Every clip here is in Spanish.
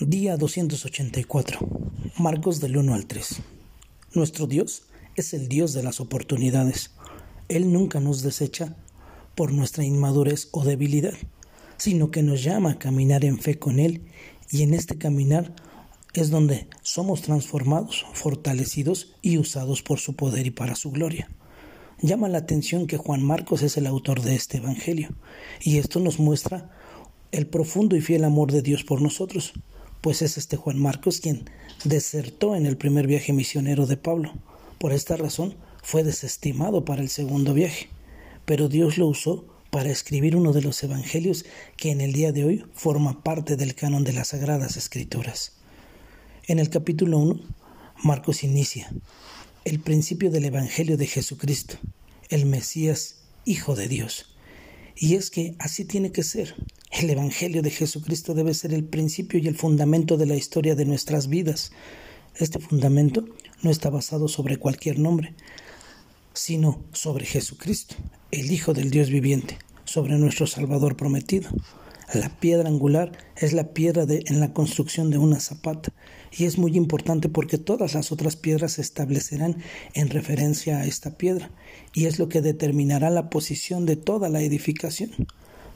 Día 284. Marcos del 1 al 3. Nuestro Dios es el Dios de las oportunidades. Él nunca nos desecha por nuestra inmadurez o debilidad, sino que nos llama a caminar en fe con Él y en este caminar es donde somos transformados, fortalecidos y usados por su poder y para su gloria. Llama la atención que Juan Marcos es el autor de este Evangelio, y esto nos muestra el profundo y fiel amor de Dios por nosotros, pues es este Juan Marcos quien desertó en el primer viaje misionero de Pablo. Por esta razón fue desestimado para el segundo viaje, pero Dios lo usó para escribir uno de los evangelios que en el día de hoy forma parte del canon de las Sagradas Escrituras. En el capítulo 1, Marcos inicia el principio del Evangelio de Jesucristo, el Mesías, Hijo de Dios. Y es que así tiene que ser. El Evangelio de Jesucristo debe ser el principio y el fundamento de la historia de nuestras vidas. Este fundamento no está basado sobre cualquier nombre, sino sobre Jesucristo, el Hijo del Dios viviente, sobre nuestro Salvador prometido. La piedra angular es la piedra en la construcción de una zapata y es muy importante porque todas las otras piedras se establecerán en referencia a esta piedra y es lo que determinará la posición de toda la edificación.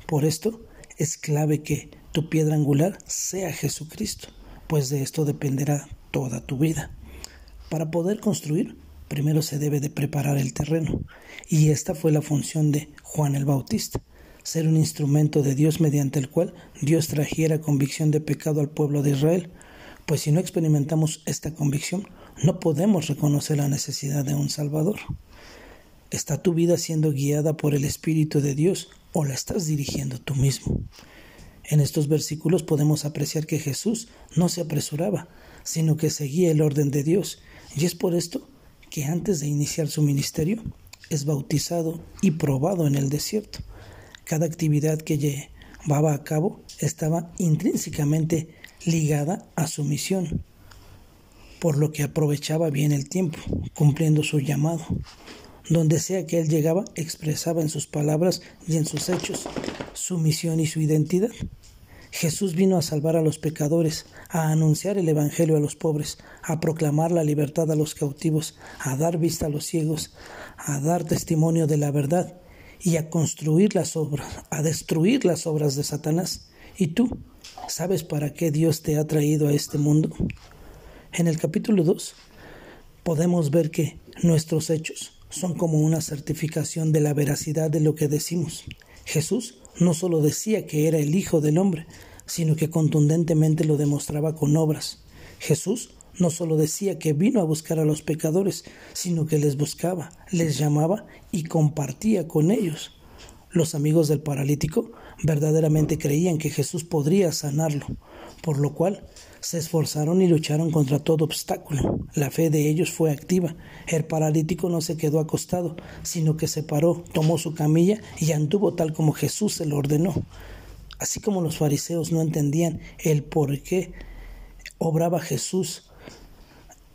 Por esto, es clave que tu piedra angular sea Jesucristo, pues de esto dependerá toda tu vida. Para poder construir, primero se debe de preparar el terreno, y esta fue la función de Juan el Bautista, ser un instrumento de Dios mediante el cual Dios trajera convicción de pecado al pueblo de Israel, pues si no experimentamos esta convicción, no podemos reconocer la necesidad de un Salvador. ¿Está tu vida siendo guiada por el Espíritu de Dios o la estás dirigiendo tú mismo? En estos versículos podemos apreciar que Jesús no se apresuraba, sino que seguía el orden de Dios, y es por esto que antes de iniciar su ministerio es bautizado y probado en el desierto. Cada actividad que llevaba a cabo estaba intrínsecamente ligada a su misión, por lo que aprovechaba bien el tiempo, cumpliendo su llamado. Donde sea que él llegaba, expresaba en sus palabras y en sus hechos su misión y su identidad. Jesús vino a salvar a los pecadores, a anunciar el Evangelio a los pobres, a proclamar la libertad a los cautivos, a dar vista a los ciegos, a dar testimonio de la verdad y a construir las obras, a destruir las obras de Satanás. ¿Y tú sabes para qué Dios te ha traído a este mundo? En el capítulo 2 podemos ver que nuestros hechos, son como una certificación de la veracidad de lo que decimos. Jesús no solo decía que era el Hijo del Hombre, sino que contundentemente lo demostraba con obras. Jesús no solo decía que vino a buscar a los pecadores, sino que les buscaba, les llamaba y compartía con ellos. Los amigos del paralítico verdaderamente creían que Jesús podría sanarlo, por lo cual se esforzaron y lucharon contra todo obstáculo. La fe de ellos fue activa. El paralítico no se quedó acostado, sino que se paró, tomó su camilla y anduvo tal como Jesús se lo ordenó. Así como los fariseos no entendían el por qué obraba Jesús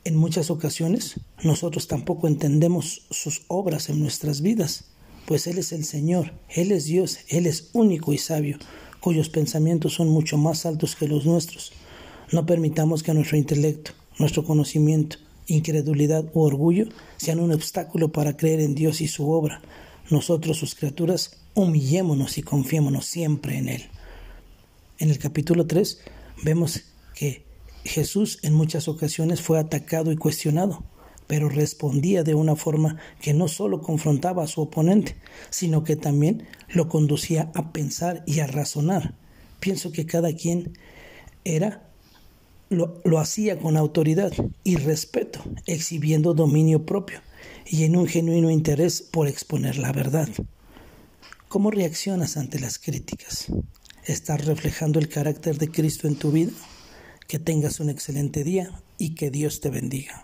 en muchas ocasiones, nosotros tampoco entendemos sus obras en nuestras vidas, pues Él es el Señor, Él es Dios, Él es único y sabio, cuyos pensamientos son mucho más altos que los nuestros. No permitamos que nuestro intelecto, nuestro conocimiento, incredulidad u orgullo sean un obstáculo para creer en Dios y su obra. Nosotros, sus criaturas, humillémonos y confiémonos siempre en Él. En el capítulo 3 vemos que Jesús en muchas ocasiones fue atacado y cuestionado, pero respondía de una forma que no solo confrontaba a su oponente, sino que también lo conducía a pensar y a razonar. Pienso que cada quien era lo, hacía con autoridad y respeto, exhibiendo dominio propio y en un genuino interés por exponer la verdad. ¿Cómo reaccionas ante las críticas? ¿Estás reflejando el carácter de Cristo en tu vida? Que tengas un excelente día y que Dios te bendiga.